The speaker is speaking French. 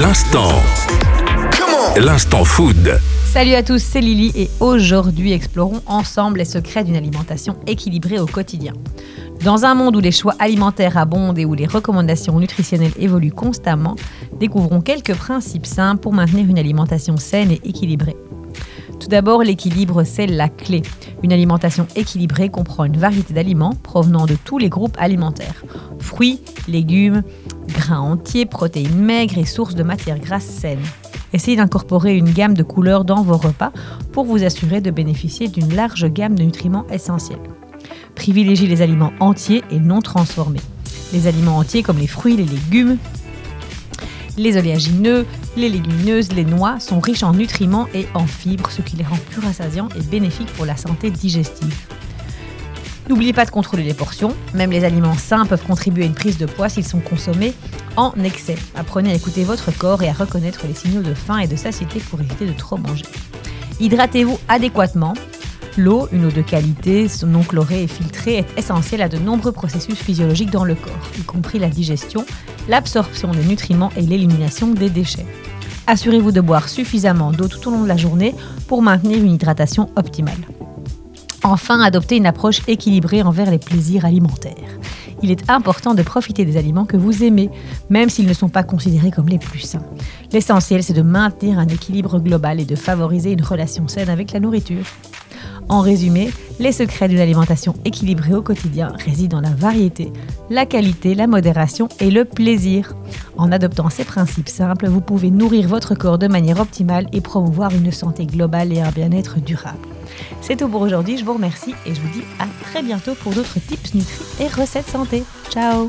L'instant. L'instant food. Salut à tous, c'est Lily et aujourd'hui explorons ensemble les secrets d'une alimentation équilibrée au quotidien. Dans un monde où les choix alimentaires abondent et où les recommandations nutritionnelles évoluent constamment, découvrons quelques principes simples pour maintenir une alimentation saine et équilibrée. Tout d'abord, l'équilibre, c'est la clé. Une alimentation équilibrée comprend une variété d'aliments provenant de tous les groupes alimentaires. Fruits, légumes, grains entiers, protéines maigres et sources de matières grasses saines. Essayez d'incorporer une gamme de couleurs dans vos repas pour vous assurer de bénéficier d'une large gamme de nutriments essentiels. Privilégiez les aliments entiers et non transformés. Les aliments entiers comme les fruits, les légumes, les oléagineux, les légumineuses, les noix sont riches en nutriments et en fibres, ce qui les rend plus rassasiants et bénéfiques pour la santé digestive. N'oubliez pas de contrôler les portions. Même les aliments sains peuvent contribuer à une prise de poids s'ils sont consommés en excès. Apprenez à écouter votre corps et à reconnaître les signaux de faim et de satiété pour éviter de trop manger. Hydratez-vous adéquatement. L'eau, une eau de qualité, non chlorée et filtrée, est essentielle à de nombreux processus physiologiques dans le corps, y compris la digestion, l'absorption des nutriments et l'élimination des déchets. Assurez-vous de boire suffisamment d'eau tout au long de la journée pour maintenir une hydratation optimale. Enfin, adoptez une approche équilibrée envers les plaisirs alimentaires. Il est important de profiter des aliments que vous aimez, même s'ils ne sont pas considérés comme les plus sains. L'essentiel, c'est de maintenir un équilibre global et de favoriser une relation saine avec la nourriture. En résumé, les secrets d'une alimentation équilibrée au quotidien résident dans la variété, la qualité, la modération et le plaisir. En adoptant ces principes simples, vous pouvez nourrir votre corps de manière optimale et promouvoir une santé globale et un bien-être durable. C'est tout pour aujourd'hui, je vous remercie et je vous dis à très bientôt pour d'autres tips nutri et recettes santé. Ciao